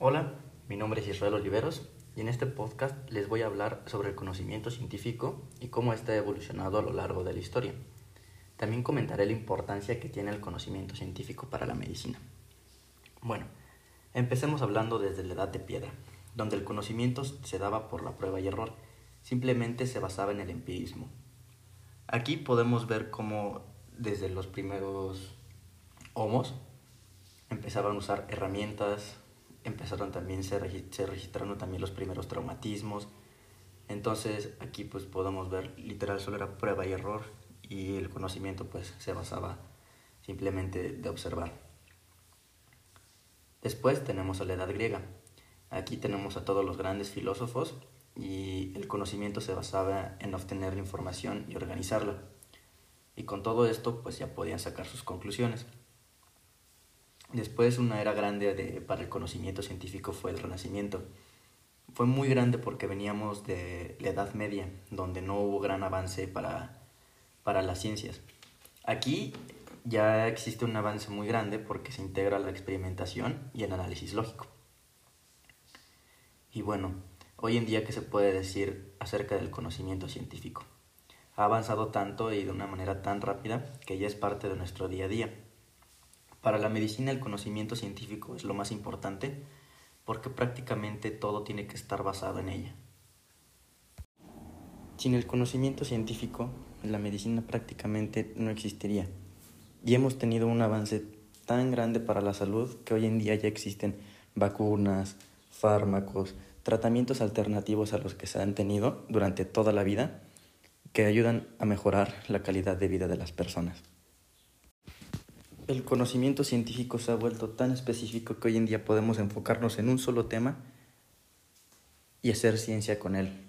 Hola, mi nombre es Israel Oliveros y en este podcast les voy a hablar sobre el conocimiento científico y cómo ha evolucionado a lo largo de la historia. También comentaré la importancia que tiene el conocimiento científico para la medicina. Bueno, empecemos hablando desde la edad de piedra, donde el conocimiento se daba por la prueba y error, simplemente se basaba en el empirismo. Aquí podemos ver cómo desde los primeros homos empezaban a usar herramientas, empezaron también, se, registraron también los primeros traumatismos. Entonces aquí pues podemos ver literal solo era prueba y error y el conocimiento pues se basaba simplemente de observar. Después tenemos a la Edad Griega. Aquí tenemos a todos los grandes filósofos y el conocimiento se basaba en obtener la información y organizarla. Y con todo esto pues ya podían sacar sus conclusiones. Después una era grande de, para el conocimiento científico fue el Renacimiento. Fue muy grande porque veníamos de la Edad Media, donde no hubo gran avance para, para las ciencias. Aquí ya existe un avance muy grande porque se integra la experimentación y el análisis lógico. Y bueno, hoy en día, ¿qué se puede decir acerca del conocimiento científico? Ha avanzado tanto y de una manera tan rápida que ya es parte de nuestro día a día. Para la medicina el conocimiento científico es lo más importante porque prácticamente todo tiene que estar basado en ella. Sin el conocimiento científico, la medicina prácticamente no existiría. Y hemos tenido un avance tan grande para la salud que hoy en día ya existen vacunas, fármacos, tratamientos alternativos a los que se han tenido durante toda la vida que ayudan a mejorar la calidad de vida de las personas. El conocimiento científico se ha vuelto tan específico que hoy en día podemos enfocarnos en un solo tema y hacer ciencia con él.